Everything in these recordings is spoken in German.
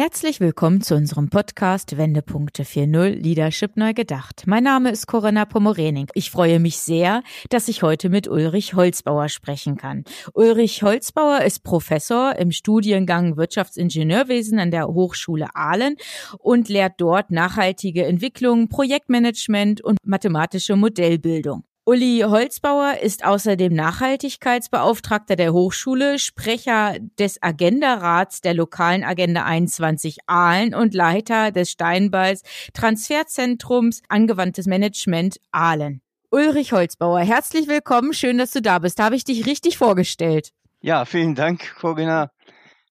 Herzlich willkommen zu unserem Podcast Wendepunkte 4.0 Leadership neu gedacht. Mein Name ist Corinna Pomorening. Ich freue mich sehr, dass ich heute mit Ulrich Holzbauer sprechen kann. Ulrich Holzbauer ist Professor im Studiengang Wirtschaftsingenieurwesen an der Hochschule Aalen und lehrt dort nachhaltige Entwicklung, Projektmanagement und mathematische Modellbildung. Uli Holzbauer ist außerdem Nachhaltigkeitsbeauftragter der Hochschule, Sprecher des Agenda-Rats der lokalen Agenda 21 Aalen und Leiter des Steinballs Transferzentrums Angewandtes Management Aalen. Ulrich Holzbauer, herzlich willkommen. Schön, dass du da bist. Habe ich dich richtig vorgestellt. Ja, vielen Dank, Corinna.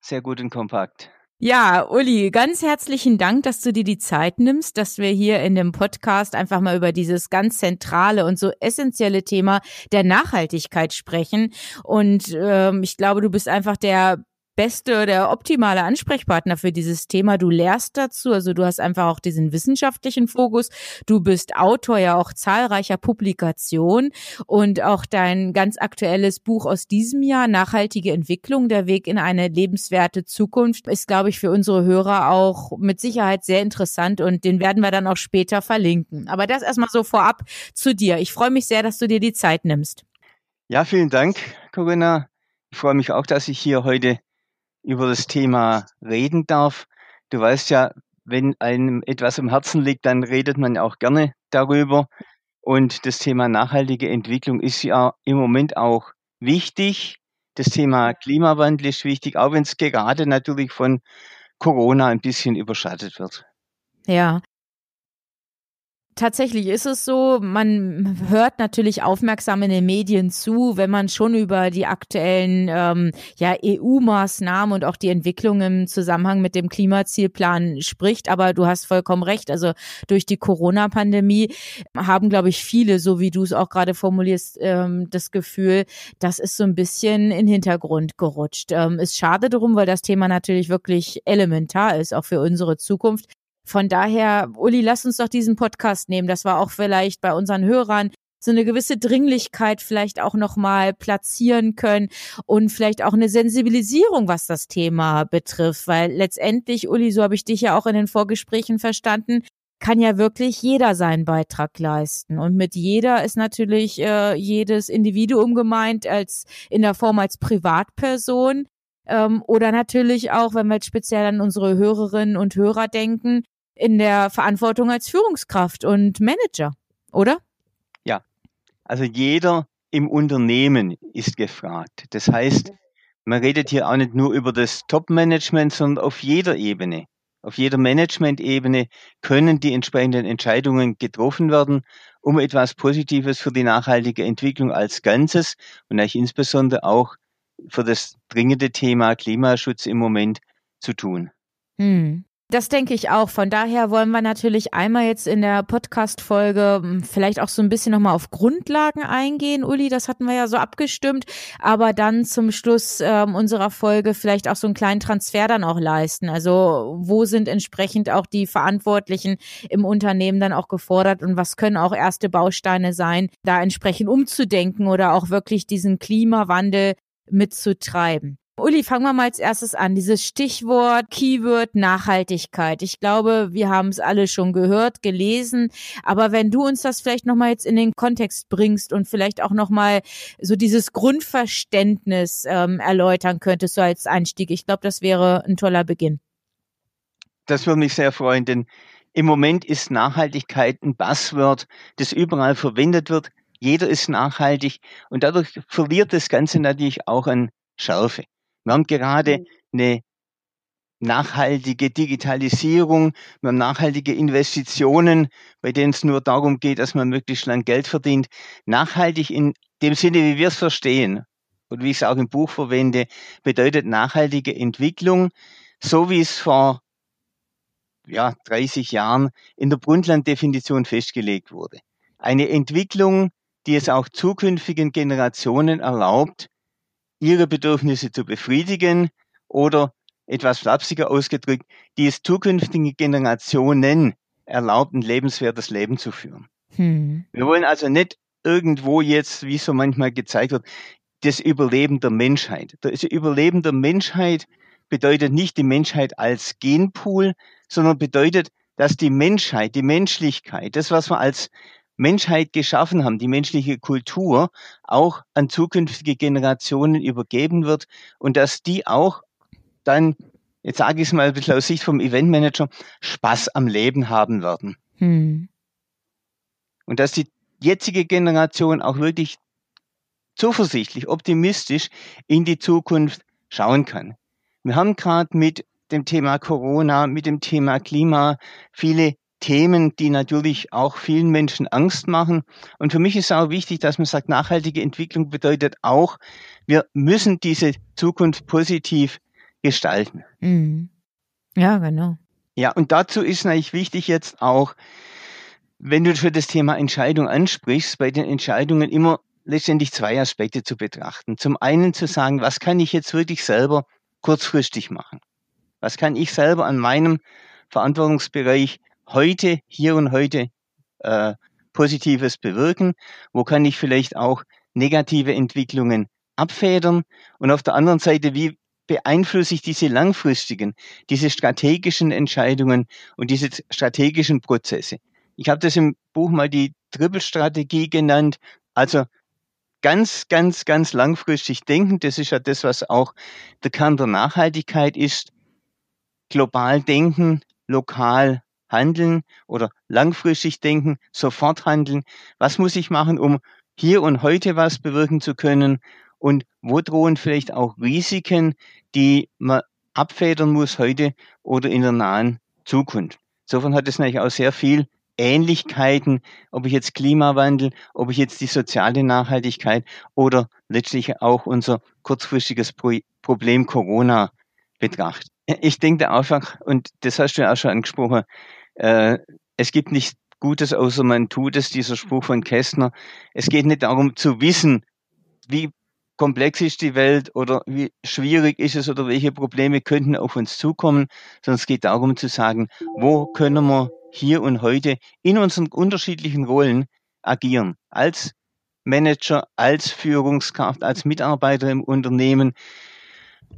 Sehr gut und kompakt. Ja, Uli, ganz herzlichen Dank, dass du dir die Zeit nimmst, dass wir hier in dem Podcast einfach mal über dieses ganz zentrale und so essentielle Thema der Nachhaltigkeit sprechen. Und ähm, ich glaube, du bist einfach der beste, der optimale Ansprechpartner für dieses Thema. Du lehrst dazu, also du hast einfach auch diesen wissenschaftlichen Fokus. Du bist Autor ja auch zahlreicher Publikationen und auch dein ganz aktuelles Buch aus diesem Jahr, Nachhaltige Entwicklung, der Weg in eine lebenswerte Zukunft, ist, glaube ich, für unsere Hörer auch mit Sicherheit sehr interessant und den werden wir dann auch später verlinken. Aber das erstmal so vorab zu dir. Ich freue mich sehr, dass du dir die Zeit nimmst. Ja, vielen Dank, Corinna. Ich freue mich auch, dass ich hier heute über das Thema reden darf. Du weißt ja, wenn einem etwas am Herzen liegt, dann redet man auch gerne darüber. Und das Thema nachhaltige Entwicklung ist ja im Moment auch wichtig. Das Thema Klimawandel ist wichtig, auch wenn es gerade natürlich von Corona ein bisschen überschattet wird. Ja, tatsächlich ist es so, man hört natürlich aufmerksam in den Medien zu, wenn man schon über die aktuellen ähm, ja, EU-Maßnahmen und auch die Entwicklung im Zusammenhang mit dem Klimazielplan spricht. Aber du hast vollkommen recht. Also durch die Corona-Pandemie haben, glaube ich, viele, so wie du es auch gerade formulierst, ähm, das Gefühl, das ist so ein bisschen in den Hintergrund gerutscht. Ähm, ist schade drum, weil das Thema natürlich wirklich elementar ist, auch für unsere Zukunft. Von daher, Uli, lass uns doch diesen Podcast nehmen. Das war auch vielleicht bei unseren Hörern so eine gewisse Dringlichkeit vielleicht auch nochmal platzieren können und vielleicht auch eine Sensibilisierung, was das Thema betrifft, weil letztendlich, Uli, so habe ich dich ja auch in den Vorgesprächen verstanden, kann ja wirklich jeder seinen Beitrag leisten. Und mit jeder ist natürlich äh, jedes Individuum gemeint, als in der Form als Privatperson. Ähm, oder natürlich auch, wenn wir jetzt speziell an unsere Hörerinnen und Hörer denken, in der Verantwortung als Führungskraft und Manager, oder? Ja, also jeder im Unternehmen ist gefragt. Das heißt, man redet hier auch nicht nur über das Top-Management, sondern auf jeder Ebene. Auf jeder Management-Ebene können die entsprechenden Entscheidungen getroffen werden, um etwas Positives für die nachhaltige Entwicklung als Ganzes und eigentlich insbesondere auch für das dringende Thema Klimaschutz im Moment zu tun. Hm. Das denke ich auch. Von daher wollen wir natürlich einmal jetzt in der Podcast-Folge hm, vielleicht auch so ein bisschen nochmal auf Grundlagen eingehen. Uli, das hatten wir ja so abgestimmt. Aber dann zum Schluss ähm, unserer Folge vielleicht auch so einen kleinen Transfer dann auch leisten. Also wo sind entsprechend auch die Verantwortlichen im Unternehmen dann auch gefordert und was können auch erste Bausteine sein, da entsprechend umzudenken oder auch wirklich diesen Klimawandel mitzutreiben. Uli, fangen wir mal als erstes an. Dieses Stichwort, Keyword Nachhaltigkeit. Ich glaube, wir haben es alle schon gehört, gelesen. Aber wenn du uns das vielleicht nochmal jetzt in den Kontext bringst und vielleicht auch nochmal so dieses Grundverständnis ähm, erläutern könntest, so als Einstieg. Ich glaube, das wäre ein toller Beginn. Das würde mich sehr freuen, denn im Moment ist Nachhaltigkeit ein Buzzword, das überall verwendet wird. Jeder ist nachhaltig und dadurch verliert das Ganze natürlich auch an Schärfe. Wir haben gerade mhm. eine nachhaltige Digitalisierung, wir haben nachhaltige Investitionen, bei denen es nur darum geht, dass man möglichst lang Geld verdient. Nachhaltig in dem Sinne, wie wir es verstehen und wie ich es auch im Buch verwende, bedeutet nachhaltige Entwicklung, so wie es vor ja, 30 Jahren in der Brundtland-Definition festgelegt wurde. Eine Entwicklung, die es auch zukünftigen Generationen erlaubt, ihre Bedürfnisse zu befriedigen oder etwas flapsiger ausgedrückt, die es zukünftigen Generationen erlaubt, ein lebenswertes Leben zu führen. Hm. Wir wollen also nicht irgendwo jetzt, wie so manchmal gezeigt wird, das Überleben der Menschheit. Das Überleben der Menschheit bedeutet nicht die Menschheit als Genpool, sondern bedeutet, dass die Menschheit, die Menschlichkeit, das, was wir als Menschheit geschaffen haben, die menschliche Kultur, auch an zukünftige Generationen übergeben wird und dass die auch dann, jetzt sage ich es mal ein bisschen aus Sicht vom Eventmanager, Spaß am Leben haben werden. Hm. Und dass die jetzige Generation auch wirklich zuversichtlich, optimistisch in die Zukunft schauen kann. Wir haben gerade mit dem Thema Corona, mit dem Thema Klima viele Themen, die natürlich auch vielen Menschen Angst machen. Und für mich ist auch wichtig, dass man sagt, nachhaltige Entwicklung bedeutet auch, wir müssen diese Zukunft positiv gestalten. Mhm. Ja, genau. Ja, und dazu ist natürlich wichtig jetzt auch, wenn du für das Thema Entscheidung ansprichst, bei den Entscheidungen immer letztendlich zwei Aspekte zu betrachten. Zum einen zu sagen, was kann ich jetzt wirklich selber kurzfristig machen? Was kann ich selber an meinem Verantwortungsbereich heute, hier und heute äh, Positives bewirken? Wo kann ich vielleicht auch negative Entwicklungen abfedern? Und auf der anderen Seite, wie beeinflusse ich diese langfristigen, diese strategischen Entscheidungen und diese strategischen Prozesse? Ich habe das im Buch mal die Triple-Strategie genannt. Also ganz, ganz, ganz langfristig denken. Das ist ja das, was auch der Kern der Nachhaltigkeit ist. Global denken, lokal handeln oder langfristig denken, sofort handeln. Was muss ich machen, um hier und heute was bewirken zu können? Und wo drohen vielleicht auch Risiken, die man abfedern muss heute oder in der nahen Zukunft? Insofern hat es natürlich auch sehr viel Ähnlichkeiten, ob ich jetzt Klimawandel, ob ich jetzt die soziale Nachhaltigkeit oder letztlich auch unser kurzfristiges Pro Problem Corona betrachte. Ich denke einfach, und das hast du ja auch schon angesprochen, äh, es gibt nichts Gutes, außer man tut es, dieser Spruch von Kästner. Es geht nicht darum zu wissen, wie komplex ist die Welt oder wie schwierig ist es oder welche Probleme könnten auf uns zukommen, sondern es geht darum zu sagen, wo können wir hier und heute in unseren unterschiedlichen Rollen agieren. Als Manager, als Führungskraft, als Mitarbeiter im Unternehmen,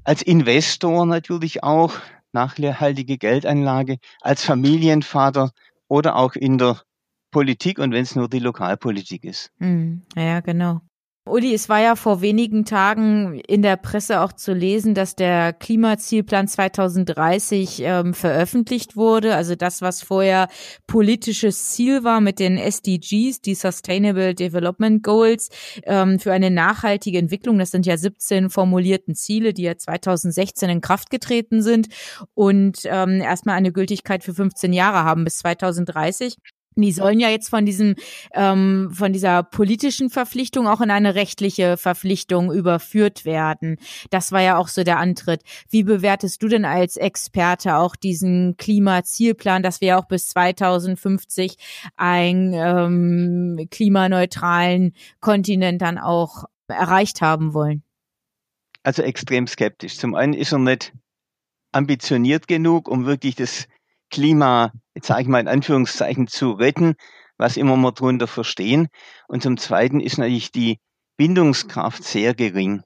als Investor natürlich auch, nachhaltige Geldanlage, als Familienvater oder auch in der Politik und wenn es nur die Lokalpolitik ist. Hm, ja, genau. Uli, es war ja vor wenigen Tagen in der Presse auch zu lesen, dass der Klimazielplan 2030 ähm, veröffentlicht wurde. Also das, was vorher politisches Ziel war mit den SDGs, die Sustainable Development Goals, ähm, für eine nachhaltige Entwicklung. Das sind ja 17 formulierten Ziele, die ja 2016 in Kraft getreten sind und ähm, erstmal eine Gültigkeit für 15 Jahre haben bis 2030. Die sollen ja jetzt von diesem, ähm, von dieser politischen Verpflichtung auch in eine rechtliche Verpflichtung überführt werden. Das war ja auch so der Antritt. Wie bewertest du denn als Experte auch diesen Klimazielplan, dass wir auch bis 2050 einen ähm, klimaneutralen Kontinent dann auch erreicht haben wollen? Also extrem skeptisch. Zum einen ist er nicht ambitioniert genug, um wirklich das Klima, jetzt sage ich mal in Anführungszeichen, zu retten, was immer wir darunter verstehen. Und zum Zweiten ist natürlich die Bindungskraft sehr gering.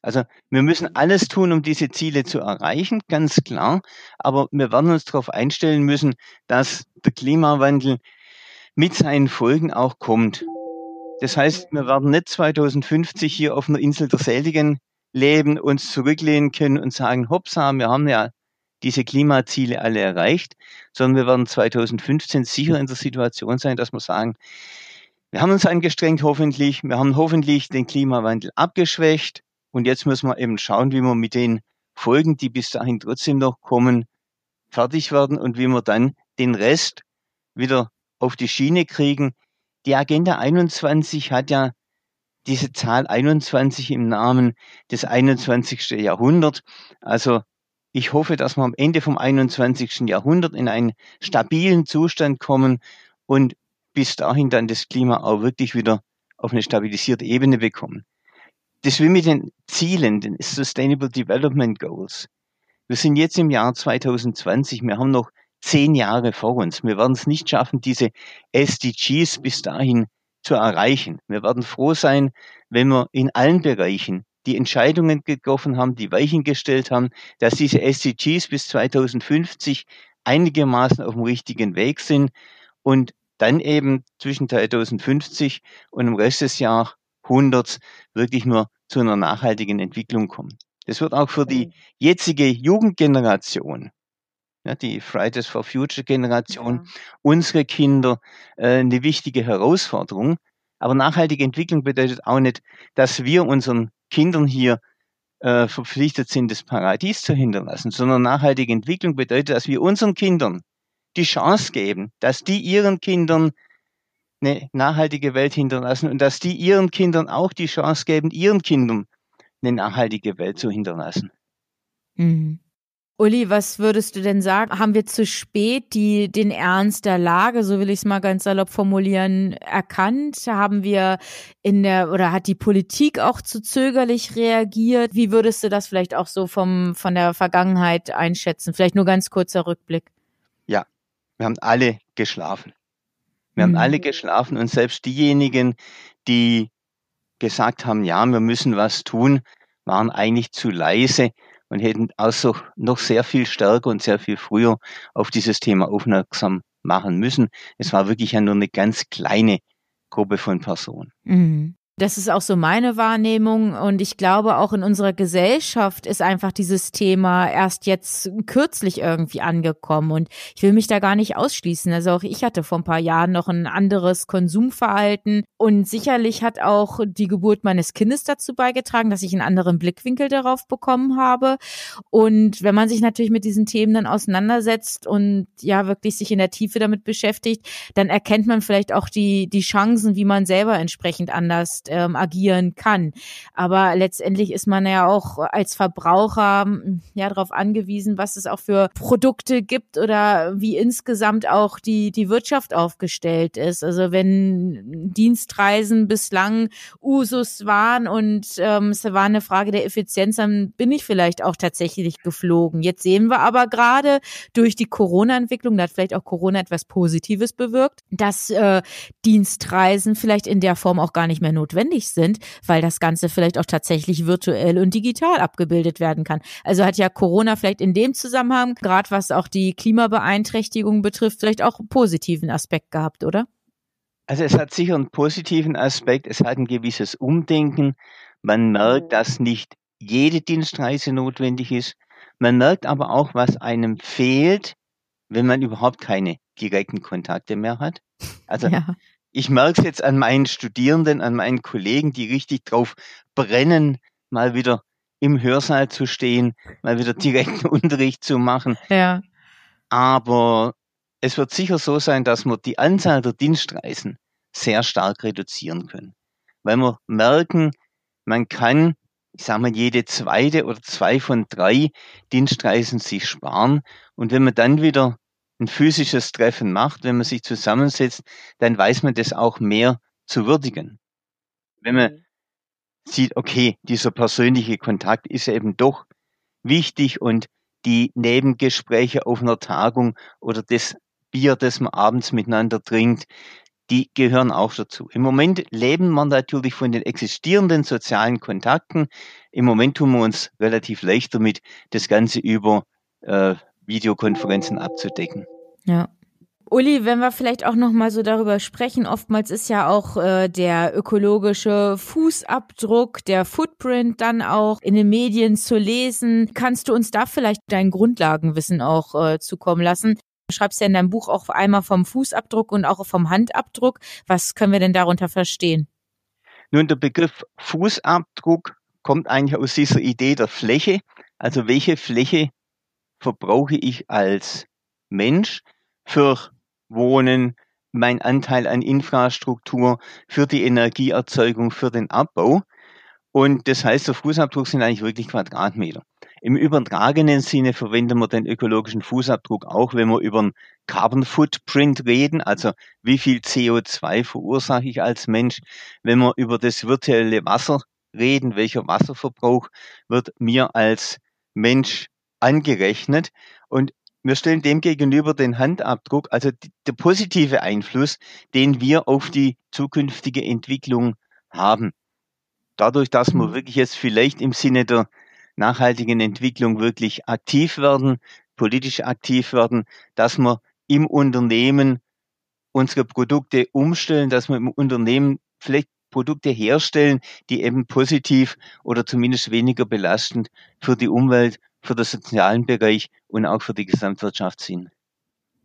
Also wir müssen alles tun, um diese Ziele zu erreichen, ganz klar. Aber wir werden uns darauf einstellen müssen, dass der Klimawandel mit seinen Folgen auch kommt. Das heißt, wir werden nicht 2050 hier auf einer Insel der Seligen leben, uns zurücklehnen können und sagen, hoppsa, wir haben ja diese Klimaziele alle erreicht, sondern wir werden 2015 sicher in der Situation sein, dass wir sagen, wir haben uns angestrengt hoffentlich, wir haben hoffentlich den Klimawandel abgeschwächt und jetzt müssen wir eben schauen, wie wir mit den Folgen, die bis dahin trotzdem noch kommen, fertig werden und wie wir dann den Rest wieder auf die Schiene kriegen. Die Agenda 21 hat ja diese Zahl 21 im Namen des 21. Jahrhunderts. Also ich hoffe, dass wir am Ende vom 21. Jahrhundert in einen stabilen Zustand kommen und bis dahin dann das Klima auch wirklich wieder auf eine stabilisierte Ebene bekommen. Das will mit den Zielen, den Sustainable Development Goals. Wir sind jetzt im Jahr 2020, wir haben noch zehn Jahre vor uns. Wir werden es nicht schaffen, diese SDGs bis dahin zu erreichen. Wir werden froh sein, wenn wir in allen Bereichen die Entscheidungen getroffen haben, die Weichen gestellt haben, dass diese SDGs bis 2050 einigermaßen auf dem richtigen Weg sind und dann eben zwischen 2050 und dem Rest des Jahrhunderts wirklich nur zu einer nachhaltigen Entwicklung kommen. Das wird auch für die jetzige Jugendgeneration, ja, die Fridays for Future Generation, ja. unsere Kinder, äh, eine wichtige Herausforderung. Aber nachhaltige Entwicklung bedeutet auch nicht, dass wir unseren Kindern hier äh, verpflichtet sind, das Paradies zu hinterlassen, sondern nachhaltige Entwicklung bedeutet, dass wir unseren Kindern die Chance geben, dass die ihren Kindern eine nachhaltige Welt hinterlassen und dass die ihren Kindern auch die Chance geben, ihren Kindern eine nachhaltige Welt zu hinterlassen. Mhm. Uli, was würdest du denn sagen? Haben wir zu spät die, den Ernst der Lage, so will ich es mal ganz salopp formulieren, erkannt? Haben wir in der, oder hat die Politik auch zu zögerlich reagiert? Wie würdest du das vielleicht auch so vom, von der Vergangenheit einschätzen? Vielleicht nur ganz kurzer Rückblick. Ja, wir haben alle geschlafen. Wir mhm. haben alle geschlafen und selbst diejenigen, die gesagt haben, ja, wir müssen was tun, waren eigentlich zu leise und hätten also noch sehr viel stärker und sehr viel früher auf dieses Thema aufmerksam machen müssen. Es war wirklich ja nur eine ganz kleine Gruppe von Personen. Mhm. Das ist auch so meine Wahrnehmung. Und ich glaube auch in unserer Gesellschaft ist einfach dieses Thema erst jetzt kürzlich irgendwie angekommen. Und ich will mich da gar nicht ausschließen. Also auch ich hatte vor ein paar Jahren noch ein anderes Konsumverhalten. Und sicherlich hat auch die Geburt meines Kindes dazu beigetragen, dass ich einen anderen Blickwinkel darauf bekommen habe. Und wenn man sich natürlich mit diesen Themen dann auseinandersetzt und ja wirklich sich in der Tiefe damit beschäftigt, dann erkennt man vielleicht auch die die Chancen, wie man selber entsprechend anders selbst ähm, agieren kann. Aber letztendlich ist man ja auch als Verbraucher hm, ja darauf angewiesen, was es auch für Produkte gibt oder wie insgesamt auch die die Wirtschaft aufgestellt ist. Also wenn Dienstreisen bislang Usus waren und ähm, es war eine Frage der Effizienz, dann bin ich vielleicht auch tatsächlich geflogen. Jetzt sehen wir aber gerade durch die Corona-Entwicklung, da hat vielleicht auch Corona etwas Positives bewirkt, dass äh, Dienstreisen vielleicht in der Form auch gar nicht mehr notwendig notwendig sind, weil das Ganze vielleicht auch tatsächlich virtuell und digital abgebildet werden kann. Also hat ja Corona vielleicht in dem Zusammenhang, gerade was auch die Klimabeeinträchtigung betrifft, vielleicht auch einen positiven Aspekt gehabt, oder? Also es hat sicher einen positiven Aspekt, es hat ein gewisses Umdenken. Man merkt, dass nicht jede Dienstreise notwendig ist. Man merkt aber auch, was einem fehlt, wenn man überhaupt keine direkten Kontakte mehr hat. Also ja ich merke es jetzt an meinen Studierenden, an meinen Kollegen, die richtig drauf brennen, mal wieder im Hörsaal zu stehen, mal wieder direkten Unterricht zu machen. Ja. Aber es wird sicher so sein, dass wir die Anzahl der Dienstreisen sehr stark reduzieren können. Weil wir merken, man kann, ich sage mal, jede zweite oder zwei von drei Dienstreisen sich sparen. Und wenn man dann wieder ein physisches Treffen macht, wenn man sich zusammensetzt, dann weiß man das auch mehr zu würdigen. Wenn man mhm. sieht, okay, dieser persönliche Kontakt ist eben doch wichtig und die Nebengespräche auf einer Tagung oder das Bier, das man abends miteinander trinkt, die gehören auch dazu. Im Moment leben wir natürlich von den existierenden sozialen Kontakten. Im Moment tun wir uns relativ leicht damit, das Ganze über äh, Videokonferenzen abzudecken. Ja. Uli, wenn wir vielleicht auch noch mal so darüber sprechen, oftmals ist ja auch äh, der ökologische Fußabdruck, der Footprint dann auch in den Medien zu lesen. Kannst du uns da vielleicht dein Grundlagenwissen auch äh, zukommen lassen? Du schreibst ja in deinem Buch auch einmal vom Fußabdruck und auch vom Handabdruck. Was können wir denn darunter verstehen? Nun, der Begriff Fußabdruck kommt eigentlich aus dieser Idee der Fläche. Also welche Fläche verbrauche ich als Mensch für Wohnen, mein Anteil an Infrastruktur, für die Energieerzeugung, für den Abbau. Und das heißt, der Fußabdruck sind eigentlich wirklich Quadratmeter. Im übertragenen Sinne verwenden wir den ökologischen Fußabdruck auch, wenn wir über einen Carbon Footprint reden, also wie viel CO2 verursache ich als Mensch, wenn wir über das virtuelle Wasser reden, welcher Wasserverbrauch wird mir als Mensch angerechnet. Und wir stellen dem gegenüber den Handabdruck, also der positive Einfluss, den wir auf die zukünftige Entwicklung haben. Dadurch, dass wir mhm. wirklich jetzt vielleicht im Sinne der nachhaltigen Entwicklung wirklich aktiv werden, politisch aktiv werden, dass wir im Unternehmen unsere Produkte umstellen, dass wir im Unternehmen vielleicht Produkte herstellen, die eben positiv oder zumindest weniger belastend für die Umwelt, für den sozialen Bereich und auch für die Gesamtwirtschaft sind.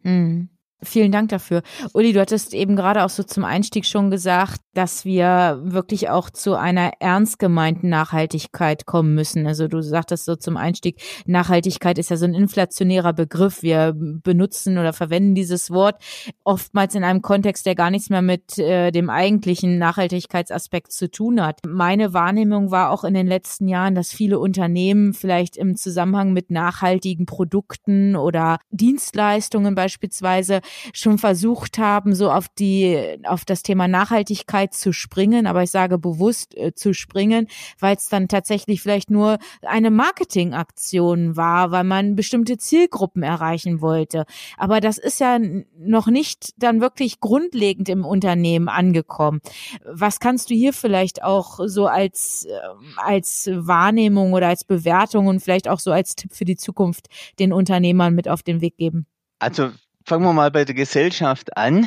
Mhm. Vielen Dank dafür. Uli, du hattest eben gerade auch so zum Einstieg schon gesagt, dass wir wirklich auch zu einer ernst gemeinten Nachhaltigkeit kommen müssen. Also du sagtest so zum Einstieg, Nachhaltigkeit ist ja so ein inflationärer Begriff. Wir benutzen oder verwenden dieses Wort oftmals in einem Kontext, der gar nichts mehr mit äh, dem eigentlichen Nachhaltigkeitsaspekt zu tun hat. Meine Wahrnehmung war auch in den letzten Jahren, dass viele Unternehmen vielleicht im Zusammenhang mit nachhaltigen Produkten oder Dienstleistungen beispielsweise schon versucht haben, so auf die, auf das Thema Nachhaltigkeit zu springen, aber ich sage bewusst äh, zu springen, weil es dann tatsächlich vielleicht nur eine Marketingaktion war, weil man bestimmte Zielgruppen erreichen wollte. Aber das ist ja noch nicht dann wirklich grundlegend im Unternehmen angekommen. Was kannst du hier vielleicht auch so als, äh, als Wahrnehmung oder als Bewertung und vielleicht auch so als Tipp für die Zukunft den Unternehmern mit auf den Weg geben? Also fangen wir mal bei der Gesellschaft an.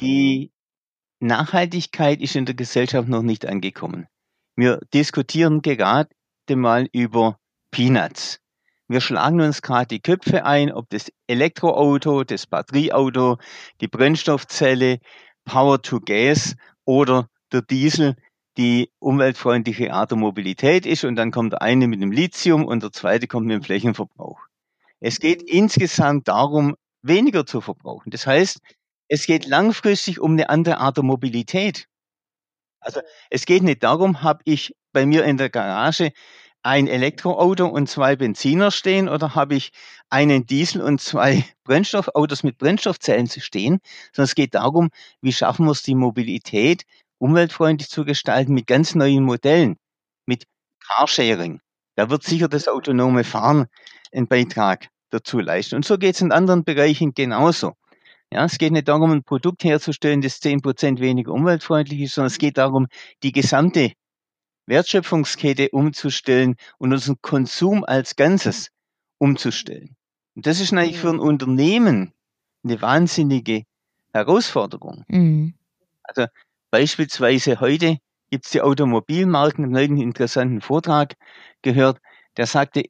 Die Nachhaltigkeit ist in der Gesellschaft noch nicht angekommen. Wir diskutieren gerade mal über Peanuts. Wir schlagen uns gerade die Köpfe ein, ob das Elektroauto, das Batterieauto, die Brennstoffzelle, Power to Gas oder der Diesel die umweltfreundliche Art der Mobilität ist und dann kommt der eine mit dem Lithium und der zweite kommt mit dem Flächenverbrauch. Es geht insgesamt darum, weniger zu verbrauchen. Das heißt, es geht langfristig um eine andere Art der Mobilität. Also es geht nicht darum, habe ich bei mir in der Garage ein Elektroauto und zwei Benziner stehen oder habe ich einen Diesel und zwei Brennstoffautos mit Brennstoffzellen zu stehen, sondern es geht darum, wie schaffen wir es, die Mobilität umweltfreundlich zu gestalten mit ganz neuen Modellen, mit Carsharing. Da wird sicher das autonome Fahren einen Beitrag dazu leisten. Und so geht es in anderen Bereichen genauso. Ja, es geht nicht darum, ein Produkt herzustellen, das zehn Prozent weniger umweltfreundlich ist, sondern es geht darum, die gesamte Wertschöpfungskette umzustellen und unseren Konsum als Ganzes umzustellen. Und das ist natürlich für ein Unternehmen eine wahnsinnige Herausforderung. Mhm. Also beispielsweise heute gibt es die Automobilmarken, einen interessanten Vortrag gehört, der sagte,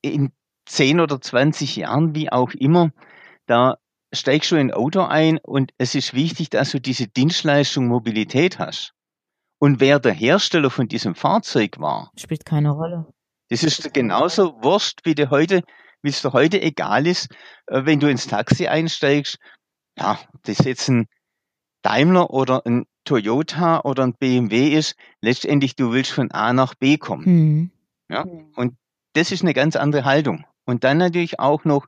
in 10 oder 20 Jahren, wie auch immer, da steigst du in ein Auto ein und es ist wichtig, dass du diese Dienstleistung Mobilität hast. Und wer der Hersteller von diesem Fahrzeug war, spielt keine Rolle. Das ist genauso wurscht, wie dir heute, wie es dir heute egal ist, äh, wenn du ins Taxi einsteigst. Ja, das jetzt ein Daimler oder ein Toyota oder ein BMW ist. Letztendlich, du willst von A nach B kommen. Mhm. Ja, und das ist eine ganz andere Haltung. Und dann natürlich auch noch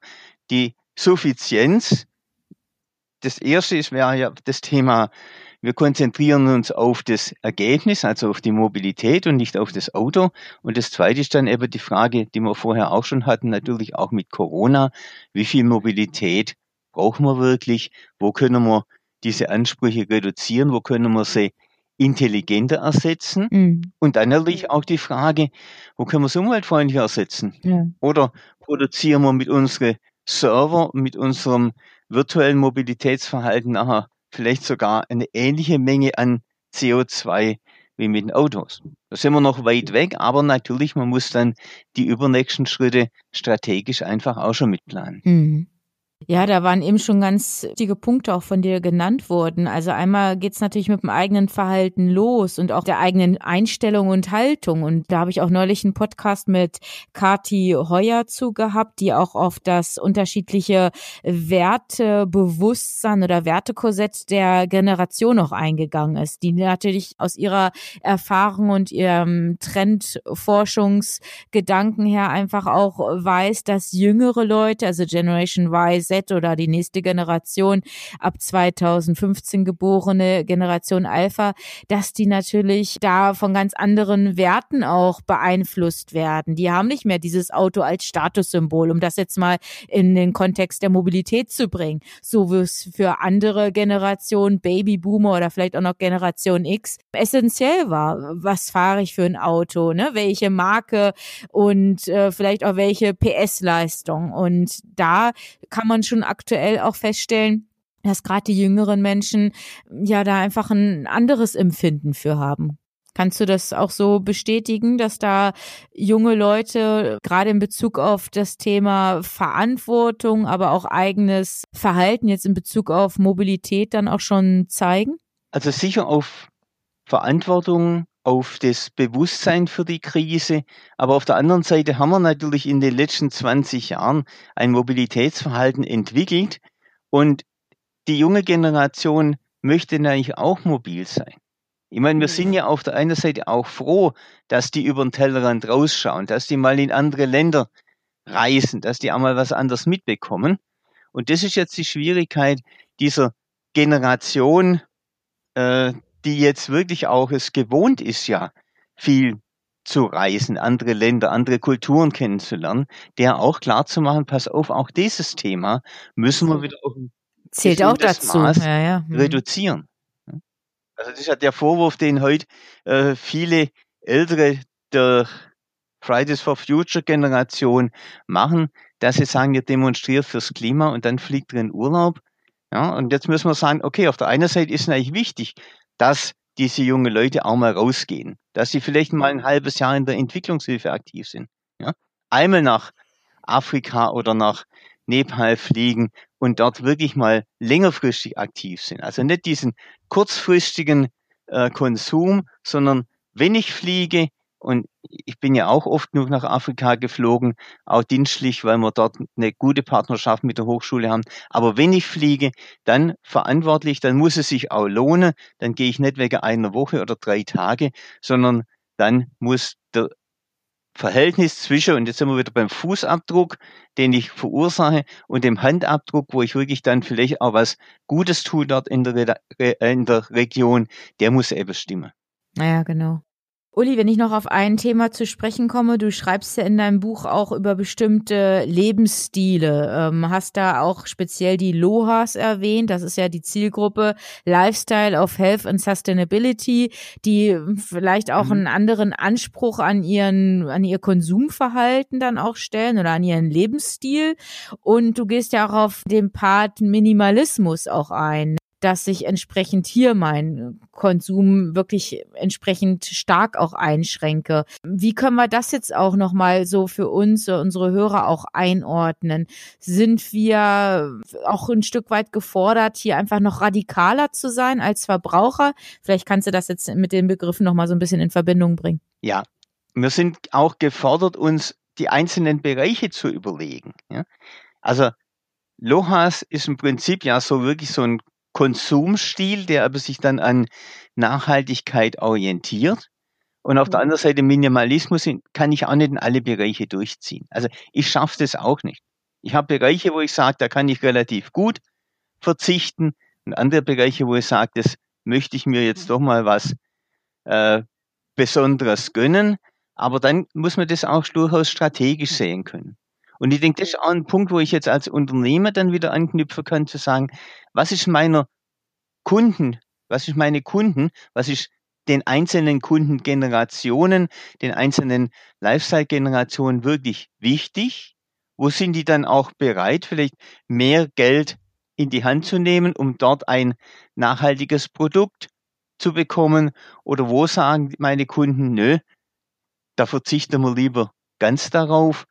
die Suffizienz. Das erste ist, wäre ja das Thema, wir konzentrieren uns auf das Ergebnis, also auf die Mobilität und nicht auf das Auto. Und das zweite ist dann eben die Frage, die wir vorher auch schon hatten, natürlich auch mit Corona. Wie viel Mobilität brauchen wir wirklich? Wo können wir diese Ansprüche reduzieren? Wo können wir sie intelligenter ersetzen. Mhm. Und dann natürlich auch die Frage, wo können wir es umweltfreundlicher ersetzen? Ja. Oder produzieren wir mit unseren Server, mit unserem virtuellen Mobilitätsverhalten nachher vielleicht sogar eine ähnliche Menge an CO2 wie mit den Autos. Da sind wir noch weit weg, aber natürlich, man muss dann die übernächsten Schritte strategisch einfach auch schon mitplanen. Mhm. Ja, da waren eben schon ganz wichtige Punkte auch von dir genannt worden. Also einmal geht's natürlich mit dem eigenen Verhalten los und auch der eigenen Einstellung und Haltung. Und da habe ich auch neulich einen Podcast mit Kati Heuer zu gehabt, die auch auf das unterschiedliche Wertebewusstsein oder Wertekorsett der Generation noch eingegangen ist, die natürlich aus ihrer Erfahrung und ihrem Trendforschungsgedanken her einfach auch weiß, dass jüngere Leute, also Generation Y, Oder die nächste Generation ab 2015 geborene Generation Alpha, dass die natürlich da von ganz anderen Werten auch beeinflusst werden. Die haben nicht mehr dieses Auto als Statussymbol, um das jetzt mal in den Kontext der Mobilität zu bringen, so wie es für andere Generationen, Babyboomer oder vielleicht auch noch Generation X, essentiell war. Was fahre ich für ein Auto, ne? welche Marke und äh, vielleicht auch welche PS-Leistung. Und da kann man schon aktuell auch feststellen, dass gerade die jüngeren Menschen ja da einfach ein anderes Empfinden für haben. Kannst du das auch so bestätigen, dass da junge Leute gerade in Bezug auf das Thema Verantwortung, aber auch eigenes Verhalten jetzt in Bezug auf Mobilität dann auch schon zeigen? Also sicher auf Verantwortung, auf das Bewusstsein für die Krise. Aber auf der anderen Seite haben wir natürlich in den letzten 20 Jahren ein Mobilitätsverhalten entwickelt und die junge Generation möchte natürlich auch mobil sein. Ich meine, wir sind mhm. ja auf der einen Seite auch froh, dass die über den Tellerrand rausschauen, dass die mal in andere Länder reisen, dass die auch mal was anderes mitbekommen. Und das ist jetzt die Schwierigkeit dieser Generation, äh, die jetzt wirklich auch es gewohnt ist, ja, viel zu reisen, andere Länder, andere Kulturen kennenzulernen, der auch klar zu machen, pass auf, auch dieses Thema müssen wir wieder auf ein Zählt auch dazu. Ja, ja. Hm. reduzieren. Also das ist ja der Vorwurf, den heute äh, viele Ältere der Fridays for Future Generation machen, dass sie sagen, ihr demonstriert fürs Klima und dann fliegt ihr in Urlaub. Ja, und jetzt müssen wir sagen, okay, auf der einen Seite ist es eigentlich wichtig, dass diese jungen Leute auch mal rausgehen, dass sie vielleicht mal ein halbes Jahr in der Entwicklungshilfe aktiv sind. Ja? Einmal nach Afrika oder nach Nepal fliegen und dort wirklich mal längerfristig aktiv sind. Also nicht diesen kurzfristigen äh, Konsum, sondern wenn ich fliege, und ich bin ja auch oft genug nach Afrika geflogen, auch dienstlich, weil wir dort eine gute Partnerschaft mit der Hochschule haben. Aber wenn ich fliege, dann verantwortlich, dann muss es sich auch lohnen. Dann gehe ich nicht wegen einer Woche oder drei Tage, sondern dann muss der Verhältnis zwischen, und jetzt sind wir wieder beim Fußabdruck, den ich verursache, und dem Handabdruck, wo ich wirklich dann vielleicht auch was Gutes tue dort in der, in der Region, der muss eben stimmen. Naja, genau. Uli, wenn ich noch auf ein Thema zu sprechen komme, du schreibst ja in deinem Buch auch über bestimmte Lebensstile, ähm, hast da auch speziell die Lohas erwähnt, das ist ja die Zielgruppe Lifestyle of Health and Sustainability, die vielleicht auch mhm. einen anderen Anspruch an ihren, an ihr Konsumverhalten dann auch stellen oder an ihren Lebensstil. Und du gehst ja auch auf den Part Minimalismus auch ein dass ich entsprechend hier meinen Konsum wirklich entsprechend stark auch einschränke. Wie können wir das jetzt auch nochmal so für uns, unsere Hörer auch einordnen? Sind wir auch ein Stück weit gefordert, hier einfach noch radikaler zu sein als Verbraucher? Vielleicht kannst du das jetzt mit den Begriffen nochmal so ein bisschen in Verbindung bringen. Ja, wir sind auch gefordert, uns die einzelnen Bereiche zu überlegen. Ja? Also Lohas ist im Prinzip ja so wirklich so ein Konsumstil, der aber sich dann an Nachhaltigkeit orientiert. Und auf der mhm. anderen Seite Minimalismus kann ich auch nicht in alle Bereiche durchziehen. Also ich schaffe das auch nicht. Ich habe Bereiche, wo ich sage, da kann ich relativ gut verzichten und andere Bereiche, wo ich sage, das möchte ich mir jetzt doch mal was äh, Besonderes gönnen. Aber dann muss man das auch durchaus strategisch sehen können. Und ich denke, das ist auch ein Punkt, wo ich jetzt als Unternehmer dann wieder anknüpfen kann, zu sagen, was ist meiner Kunden, was ist meine Kunden, was ist den einzelnen Kundengenerationen, den einzelnen Lifestyle-Generationen wirklich wichtig? Wo sind die dann auch bereit, vielleicht mehr Geld in die Hand zu nehmen, um dort ein nachhaltiges Produkt zu bekommen? Oder wo sagen meine Kunden, nö, da verzichten wir lieber ganz darauf,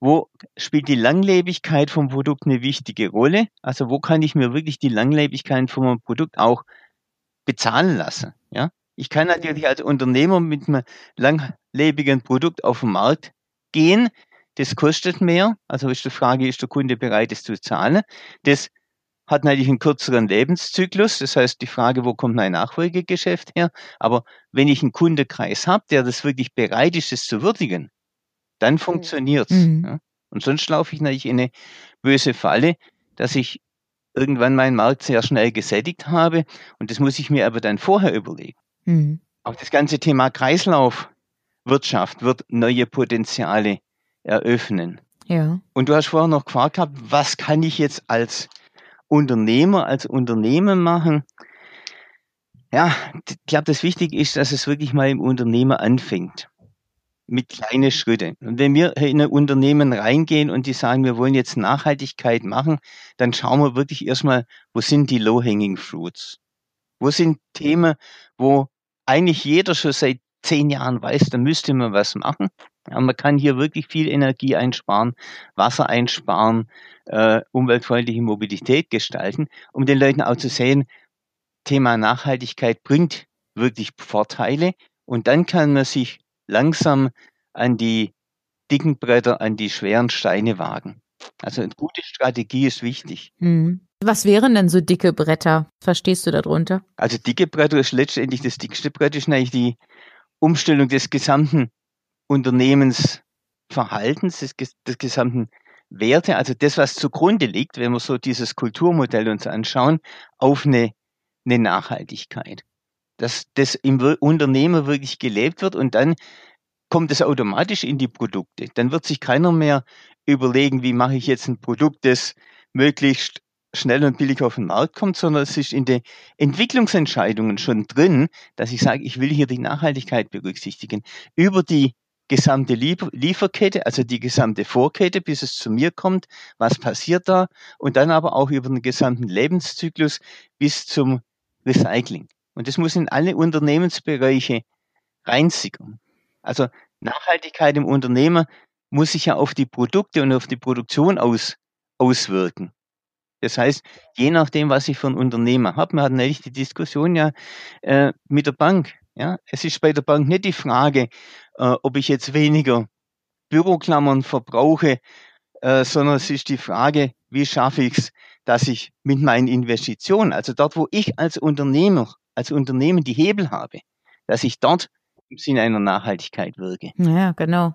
wo spielt die Langlebigkeit vom Produkt eine wichtige Rolle? Also wo kann ich mir wirklich die Langlebigkeit vom Produkt auch bezahlen lassen? Ja, ich kann natürlich als Unternehmer mit einem langlebigen Produkt auf den Markt gehen. Das kostet mehr. Also ist die Frage, ist der Kunde bereit, es zu zahlen? Das hat natürlich einen kürzeren Lebenszyklus. Das heißt, die Frage, wo kommt mein Nachfolgegeschäft her? Aber wenn ich einen Kundekreis habe, der das wirklich bereit ist, es zu würdigen, dann funktioniert's. Mhm. Ja. Und sonst laufe ich natürlich in eine böse Falle, dass ich irgendwann meinen Markt sehr schnell gesättigt habe und das muss ich mir aber dann vorher überlegen. Mhm. Auch das ganze Thema Kreislaufwirtschaft wird neue Potenziale eröffnen. Ja. Und du hast vorher noch gefragt gehabt, was kann ich jetzt als Unternehmer, als Unternehmen machen? Ja, ich glaube, das Wichtige ist, dass es wirklich mal im Unternehmer anfängt. Mit kleinen Schritten. Und wenn wir in ein Unternehmen reingehen und die sagen, wir wollen jetzt Nachhaltigkeit machen, dann schauen wir wirklich erstmal, wo sind die low-hanging fruits? Wo sind Themen, wo eigentlich jeder schon seit zehn Jahren weiß, da müsste man was machen. Ja, man kann hier wirklich viel Energie einsparen, Wasser einsparen, äh, umweltfreundliche Mobilität gestalten, um den Leuten auch zu sehen, Thema Nachhaltigkeit bringt wirklich Vorteile und dann kann man sich langsam an die dicken Bretter, an die schweren Steine wagen. Also eine gute Strategie ist wichtig. Mhm. Was wären denn so dicke Bretter? Verstehst du darunter? Also dicke Bretter ist letztendlich das dickste Brett, ist eigentlich die Umstellung des gesamten Unternehmensverhaltens, des, des gesamten Werte, also das, was zugrunde liegt, wenn wir so dieses Kulturmodell uns anschauen, auf eine, eine Nachhaltigkeit. Dass das im Unternehmen wirklich gelebt wird und dann kommt es automatisch in die Produkte. Dann wird sich keiner mehr überlegen, wie mache ich jetzt ein Produkt, das möglichst schnell und billig auf den Markt kommt, sondern es ist in den Entwicklungsentscheidungen schon drin, dass ich sage, ich will hier die Nachhaltigkeit berücksichtigen. Über die gesamte Lieferkette, also die gesamte Vorkette, bis es zu mir kommt, was passiert da und dann aber auch über den gesamten Lebenszyklus bis zum Recycling. Und das muss in alle Unternehmensbereiche reinsickern. Also Nachhaltigkeit im Unternehmen muss sich ja auf die Produkte und auf die Produktion aus, auswirken. Das heißt, je nachdem, was ich für ein Unternehmer habe, wir hatten eigentlich die Diskussion ja äh, mit der Bank. Ja, es ist bei der Bank nicht die Frage, äh, ob ich jetzt weniger Büroklammern verbrauche, äh, sondern es ist die Frage, wie schaffe ich es, dass ich mit meinen Investitionen, also dort, wo ich als Unternehmer, als Unternehmen die Hebel habe, dass ich dort im Sinne einer Nachhaltigkeit wirke. Ja, genau.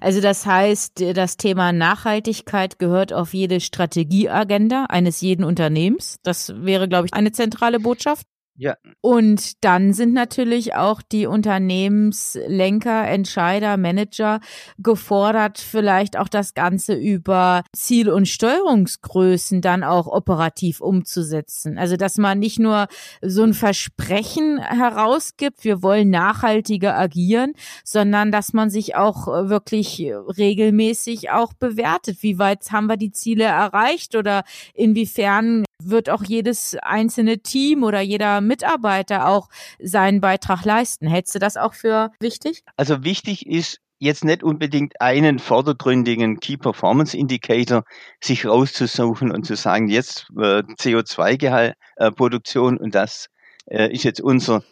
Also das heißt, das Thema Nachhaltigkeit gehört auf jede Strategieagenda eines jeden Unternehmens. Das wäre, glaube ich, eine zentrale Botschaft. Ja. Und dann sind natürlich auch die Unternehmenslenker, Entscheider, Manager gefordert, vielleicht auch das Ganze über Ziel- und Steuerungsgrößen dann auch operativ umzusetzen. Also, dass man nicht nur so ein Versprechen herausgibt, wir wollen nachhaltiger agieren, sondern dass man sich auch wirklich regelmäßig auch bewertet. Wie weit haben wir die Ziele erreicht oder inwiefern wird auch jedes einzelne Team oder jeder Mitarbeiter auch seinen Beitrag leisten. Hältst du das auch für wichtig? Also wichtig ist jetzt nicht unbedingt einen vordergründigen Key Performance Indicator sich rauszusuchen und zu sagen, jetzt äh, CO2-Produktion äh, und das äh, ist jetzt unser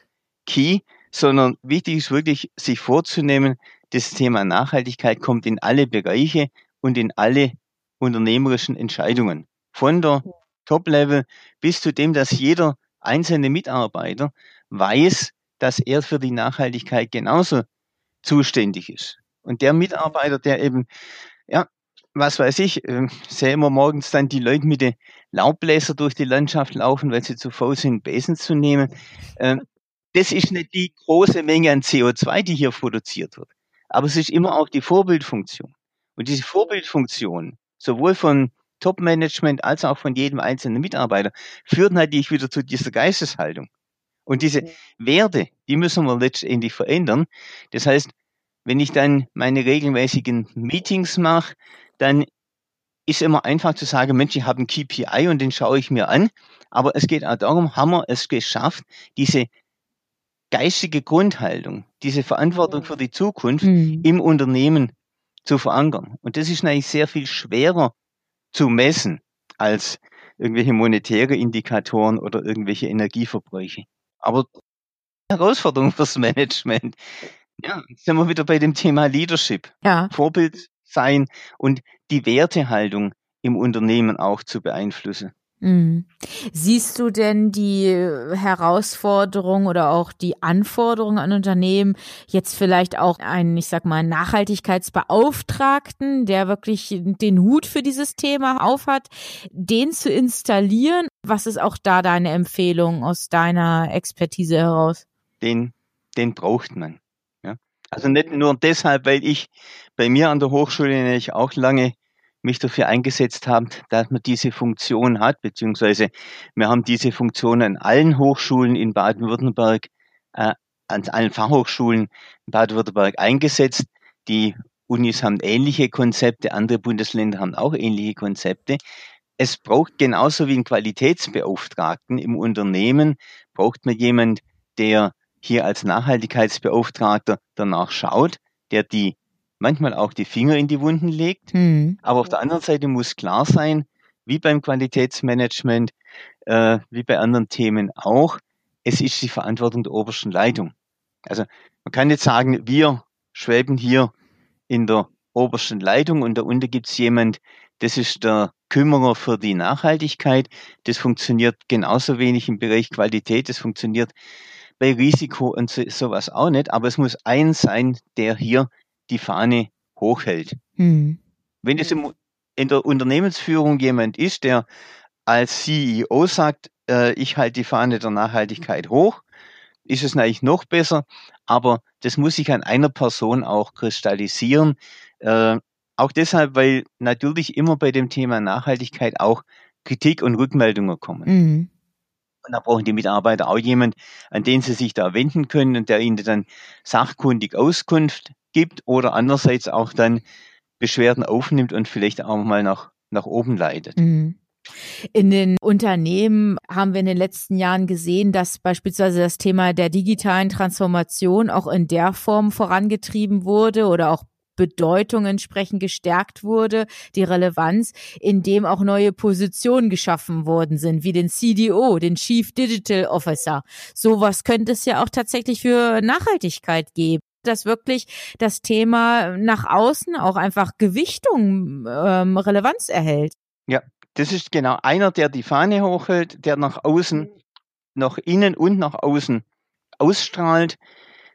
Key, sondern wichtig ist wirklich, sich vorzunehmen, das Thema Nachhaltigkeit kommt in alle Bereiche und in alle unternehmerischen Entscheidungen. Von der Top-Level bis zu dem, dass jeder einzelne Mitarbeiter weiß, dass er für die Nachhaltigkeit genauso zuständig ist. Und der Mitarbeiter, der eben, ja, was weiß ich, äh, sehen wir morgens dann die Leute mit den Laubbläser durch die Landschaft laufen, weil sie zu faul sind, Besen zu nehmen. Äh, das ist nicht die große Menge an CO2, die hier produziert wird. Aber es ist immer auch die Vorbildfunktion. Und diese Vorbildfunktion, sowohl von Top-Management als auch von jedem einzelnen Mitarbeiter, führt natürlich wieder zu dieser Geisteshaltung. Und diese Werte, die müssen wir letztendlich verändern. Das heißt, wenn ich dann meine regelmäßigen Meetings mache, dann ist immer einfach zu sagen, Mensch, ich habe einen KPI und den schaue ich mir an. Aber es geht auch darum, haben wir es geschafft, diese geistige Grundhaltung, diese Verantwortung für die Zukunft mhm. im Unternehmen zu verankern. Und das ist natürlich sehr viel schwerer zu messen als irgendwelche monetäre Indikatoren oder irgendwelche Energieverbräuche. Aber Herausforderung fürs Management. Ja, sind wir wieder bei dem Thema Leadership. Ja. Vorbild sein und die Wertehaltung im Unternehmen auch zu beeinflussen. Mhm. Siehst du denn die Herausforderung oder auch die Anforderungen an Unternehmen jetzt vielleicht auch einen, ich sag mal, Nachhaltigkeitsbeauftragten, der wirklich den Hut für dieses Thema aufhat, den zu installieren? Was ist auch da deine Empfehlung aus deiner Expertise heraus? Den, den braucht man. Ja? Also nicht nur deshalb, weil ich bei mir an der Hochschule nämlich auch lange mich dafür eingesetzt haben, dass man diese Funktion hat, beziehungsweise wir haben diese Funktion an allen Hochschulen in Baden-Württemberg, äh, an allen Fachhochschulen in Baden-Württemberg eingesetzt. Die Unis haben ähnliche Konzepte, andere Bundesländer haben auch ähnliche Konzepte. Es braucht genauso wie einen Qualitätsbeauftragten im Unternehmen, braucht man jemand, der hier als Nachhaltigkeitsbeauftragter danach schaut, der die manchmal auch die Finger in die Wunden legt. Mhm. Aber auf der anderen Seite muss klar sein, wie beim Qualitätsmanagement, äh, wie bei anderen Themen auch, es ist die Verantwortung der obersten Leitung. Also man kann jetzt sagen, wir schweben hier in der obersten Leitung und da unten gibt es jemand, das ist der Kümmerer für die Nachhaltigkeit. Das funktioniert genauso wenig im Bereich Qualität, das funktioniert bei Risiko und so, sowas auch nicht, aber es muss ein sein, der hier die Fahne hochhält. Mhm. Wenn es im, in der Unternehmensführung jemand ist, der als CEO sagt, äh, ich halte die Fahne der Nachhaltigkeit hoch, ist es natürlich noch besser, aber das muss sich an einer Person auch kristallisieren. Äh, auch deshalb, weil natürlich immer bei dem Thema Nachhaltigkeit auch Kritik und Rückmeldungen kommen. Mhm. Und da brauchen die Mitarbeiter auch jemand, an den sie sich da wenden können und der ihnen dann sachkundig Auskunft gibt oder andererseits auch dann Beschwerden aufnimmt und vielleicht auch mal nach, nach oben leitet. Mhm. In den Unternehmen haben wir in den letzten Jahren gesehen, dass beispielsweise das Thema der digitalen Transformation auch in der Form vorangetrieben wurde oder auch Bedeutung entsprechend gestärkt wurde, die Relevanz, indem auch neue Positionen geschaffen worden sind, wie den CDO, den Chief Digital Officer. Sowas könnte es ja auch tatsächlich für Nachhaltigkeit geben dass wirklich das Thema nach außen auch einfach Gewichtung, ähm, Relevanz erhält. Ja, das ist genau einer, der die Fahne hochhält, der nach außen, nach innen und nach außen ausstrahlt,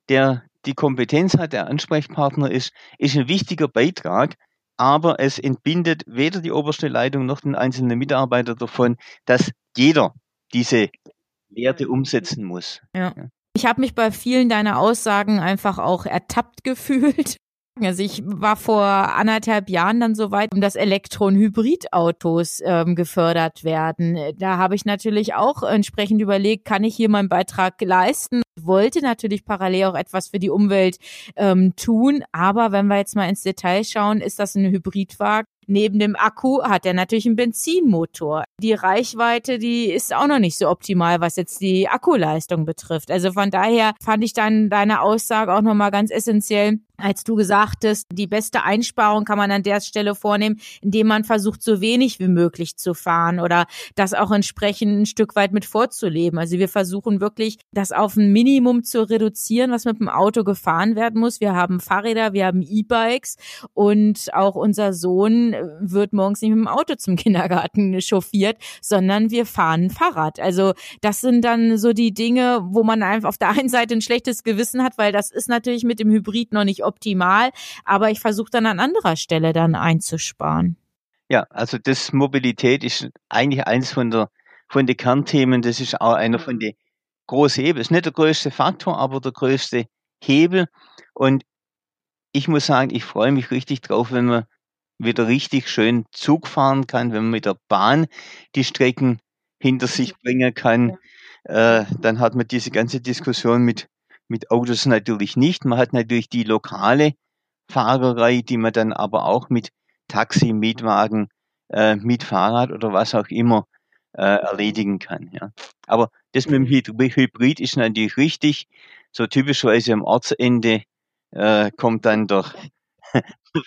der die Kompetenz hat, der Ansprechpartner ist, ist ein wichtiger Beitrag, aber es entbindet weder die oberste Leitung noch den einzelnen Mitarbeiter davon, dass jeder diese Werte umsetzen muss. Ja. Ich habe mich bei vielen deiner Aussagen einfach auch ertappt gefühlt. Also ich war vor anderthalb Jahren dann so weit, dass Elektro- und Hybridautos ähm, gefördert werden. Da habe ich natürlich auch entsprechend überlegt, kann ich hier meinen Beitrag leisten? Wollte natürlich parallel auch etwas für die Umwelt ähm, tun. Aber wenn wir jetzt mal ins Detail schauen, ist das ein Hybridwagen Neben dem Akku hat er natürlich einen Benzinmotor. Die Reichweite, die ist auch noch nicht so optimal, was jetzt die Akkuleistung betrifft. Also von daher fand ich dann deine Aussage auch nochmal ganz essentiell, als du gesagt die beste Einsparung kann man an der Stelle vornehmen, indem man versucht, so wenig wie möglich zu fahren oder das auch entsprechend ein Stück weit mit vorzuleben. Also wir versuchen wirklich, das auf ein Minimum zu reduzieren, was mit dem Auto gefahren werden muss. Wir haben Fahrräder, wir haben E-Bikes und auch unser Sohn wird morgens nicht mit dem Auto zum Kindergarten chauffiert, sondern wir fahren Fahrrad. Also das sind dann so die Dinge, wo man einfach auf der einen Seite ein schlechtes Gewissen hat, weil das ist natürlich mit dem Hybrid noch nicht optimal, aber ich versuche dann an anderer Stelle dann einzusparen. Ja, also das Mobilität ist eigentlich eins von der von den Kernthemen, das ist auch einer von den großen Hebel. Ist nicht der größte Faktor, aber der größte Hebel. Und ich muss sagen, ich freue mich richtig drauf, wenn wir wieder richtig schön Zug fahren kann, wenn man mit der Bahn die Strecken hinter sich bringen kann. Äh, dann hat man diese ganze Diskussion mit mit Autos natürlich nicht. Man hat natürlich die lokale Fahrerei, die man dann aber auch mit Taxi, Mietwagen, äh, mit Fahrrad oder was auch immer äh, erledigen kann. Ja. Aber das mit dem Hybrid ist natürlich richtig. So typischerweise am Ortsende äh, kommt dann der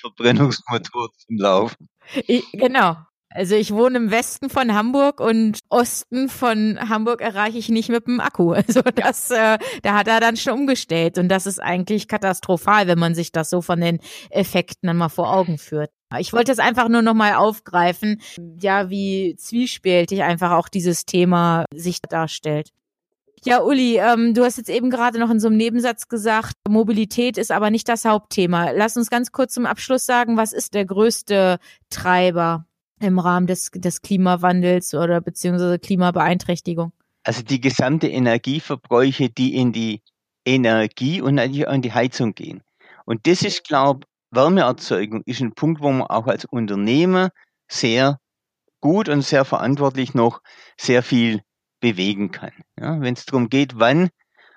Verbrennungsmotor zum Laufen. Ich, genau. Also ich wohne im Westen von Hamburg und Osten von Hamburg erreiche ich nicht mit dem Akku. Also das, äh, da hat er dann schon umgestellt und das ist eigentlich katastrophal, wenn man sich das so von den Effekten dann mal vor Augen führt. Ich wollte es einfach nur nochmal aufgreifen, ja, wie zwiespältig einfach auch dieses Thema sich darstellt. Ja, Uli, ähm, du hast jetzt eben gerade noch in so einem Nebensatz gesagt, Mobilität ist aber nicht das Hauptthema. Lass uns ganz kurz zum Abschluss sagen, was ist der größte Treiber im Rahmen des, des Klimawandels oder beziehungsweise Klimabeeinträchtigung? Also die gesamte Energieverbräuche, die in die Energie und natürlich auch in die Heizung gehen. Und das ist, glaube Wärmeerzeugung ist ein Punkt, wo man auch als Unternehmer sehr gut und sehr verantwortlich noch sehr viel bewegen kann. Ja, Wenn es darum geht, wann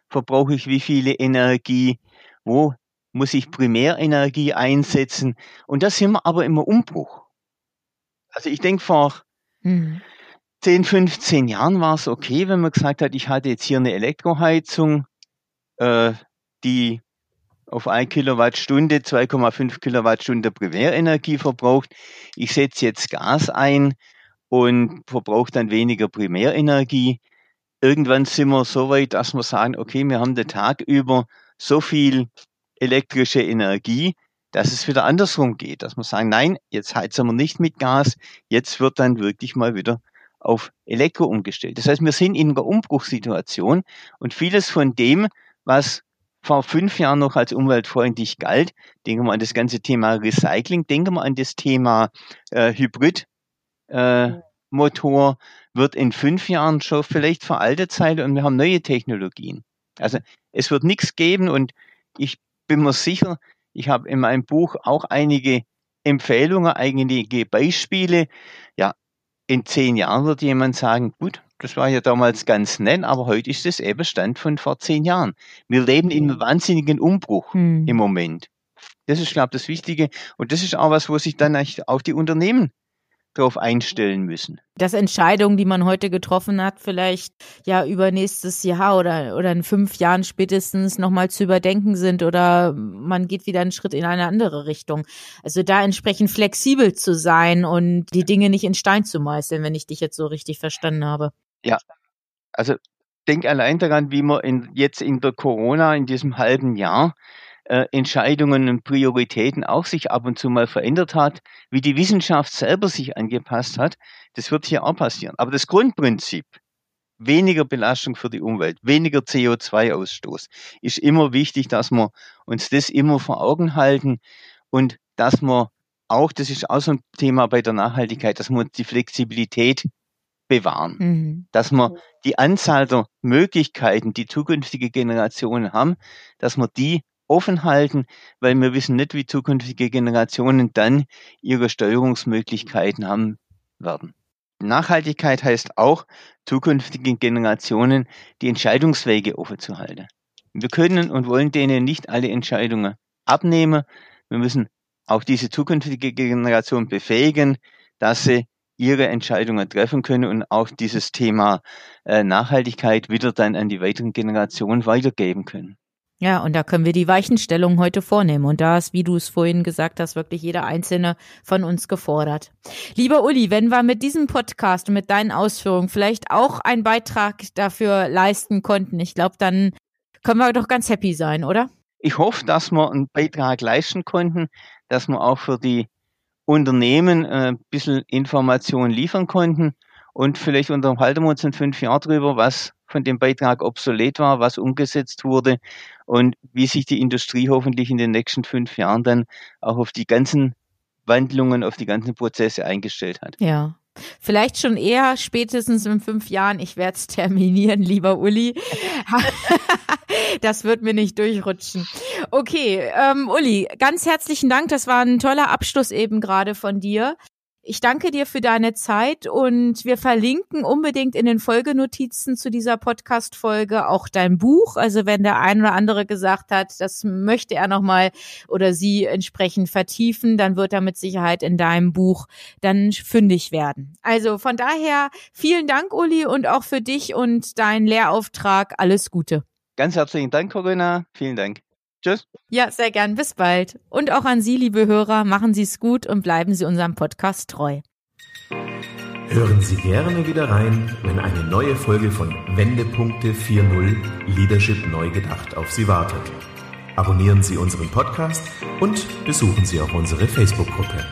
verbrauche ich wie viele Energie, wo muss ich Primärenergie einsetzen. Und da sind wir aber immer Umbruch. Also ich denke, vor mhm. 10, 15 Jahren war es okay, wenn man gesagt hat, ich hatte jetzt hier eine Elektroheizung, äh, die auf 1 Kilowattstunde 2,5 Kilowattstunde Primärenergie verbraucht. Ich setze jetzt Gas ein und verbrauche dann weniger Primärenergie. Irgendwann sind wir so weit, dass wir sagen, okay, wir haben den Tag über so viel elektrische Energie, dass es wieder andersrum geht, dass wir sagen, nein, jetzt heizen wir nicht mit Gas, jetzt wird dann wirklich mal wieder auf Elektro umgestellt. Das heißt, wir sind in einer Umbruchssituation und vieles von dem, was vor fünf Jahren noch als umweltfreundlich galt. Denken wir an das ganze Thema Recycling, denken wir an das Thema äh, Hybrid. Äh, Motor wird in fünf Jahren schon vielleicht veraltet sein und wir haben neue Technologien. Also es wird nichts geben und ich bin mir sicher, ich habe in meinem Buch auch einige Empfehlungen, einige Beispiele. Ja, in zehn Jahren wird jemand sagen, gut, das war ja damals ganz nett, aber heute ist es eben Stand von vor zehn Jahren. Wir leben in einem wahnsinnigen Umbruch hm. im Moment. Das ist, glaube ich, das Wichtige. Und das ist auch was, wo sich dann auch die Unternehmen darauf einstellen müssen. Dass Entscheidungen, die man heute getroffen hat, vielleicht ja über nächstes Jahr oder, oder in fünf Jahren spätestens nochmal zu überdenken sind oder man geht wieder einen Schritt in eine andere Richtung. Also da entsprechend flexibel zu sein und die Dinge nicht in Stein zu meißeln, wenn ich dich jetzt so richtig verstanden habe. Ja, also denk allein daran, wie man in, jetzt in der Corona, in diesem halben Jahr, äh, Entscheidungen und Prioritäten auch sich ab und zu mal verändert hat, wie die Wissenschaft selber sich angepasst hat. Das wird hier auch passieren. Aber das Grundprinzip, weniger Belastung für die Umwelt, weniger CO2-Ausstoß, ist immer wichtig, dass wir uns das immer vor Augen halten und dass wir auch, das ist auch so ein Thema bei der Nachhaltigkeit, dass wir die Flexibilität bewahren. Mhm. Dass wir die Anzahl der Möglichkeiten, die zukünftige Generationen haben, dass wir die offen halten, weil wir wissen nicht, wie zukünftige Generationen dann ihre Steuerungsmöglichkeiten haben werden. Nachhaltigkeit heißt auch, zukünftigen Generationen die Entscheidungswege offen zu halten. Wir können und wollen denen nicht alle Entscheidungen abnehmen. Wir müssen auch diese zukünftige Generation befähigen, dass sie ihre Entscheidungen treffen können und auch dieses Thema äh, Nachhaltigkeit wieder dann an die weiteren Generationen weitergeben können. Ja, und da können wir die Weichenstellung heute vornehmen. Und da ist, wie du es vorhin gesagt hast, wirklich jeder einzelne von uns gefordert. Lieber Uli, wenn wir mit diesem Podcast und mit deinen Ausführungen vielleicht auch einen Beitrag dafür leisten konnten, ich glaube, dann können wir doch ganz happy sein, oder? Ich hoffe, dass wir einen Beitrag leisten konnten, dass wir auch für die Unternehmen äh, ein bisschen Informationen liefern konnten und vielleicht unterhalten wir uns in fünf Jahren drüber, was von dem Beitrag obsolet war, was umgesetzt wurde und wie sich die Industrie hoffentlich in den nächsten fünf Jahren dann auch auf die ganzen Wandlungen, auf die ganzen Prozesse eingestellt hat. Ja. Vielleicht schon eher spätestens in fünf Jahren. Ich werde es terminieren, lieber Uli. das wird mir nicht durchrutschen. Okay, ähm, Uli, ganz herzlichen Dank. Das war ein toller Abschluss eben gerade von dir. Ich danke dir für deine Zeit und wir verlinken unbedingt in den Folgenotizen zu dieser Podcast-Folge auch dein Buch. Also wenn der ein oder andere gesagt hat, das möchte er nochmal oder sie entsprechend vertiefen, dann wird er mit Sicherheit in deinem Buch dann fündig werden. Also von daher vielen Dank, Uli, und auch für dich und deinen Lehrauftrag alles Gute. Ganz herzlichen Dank, Corinna. Vielen Dank. Tschüss. Ja, sehr gern. Bis bald. Und auch an Sie, liebe Hörer, machen Sie es gut und bleiben Sie unserem Podcast treu. Hören Sie gerne wieder rein, wenn eine neue Folge von Wendepunkte 4.0 Leadership neu gedacht auf Sie wartet. Abonnieren Sie unseren Podcast und besuchen Sie auch unsere Facebook-Gruppe.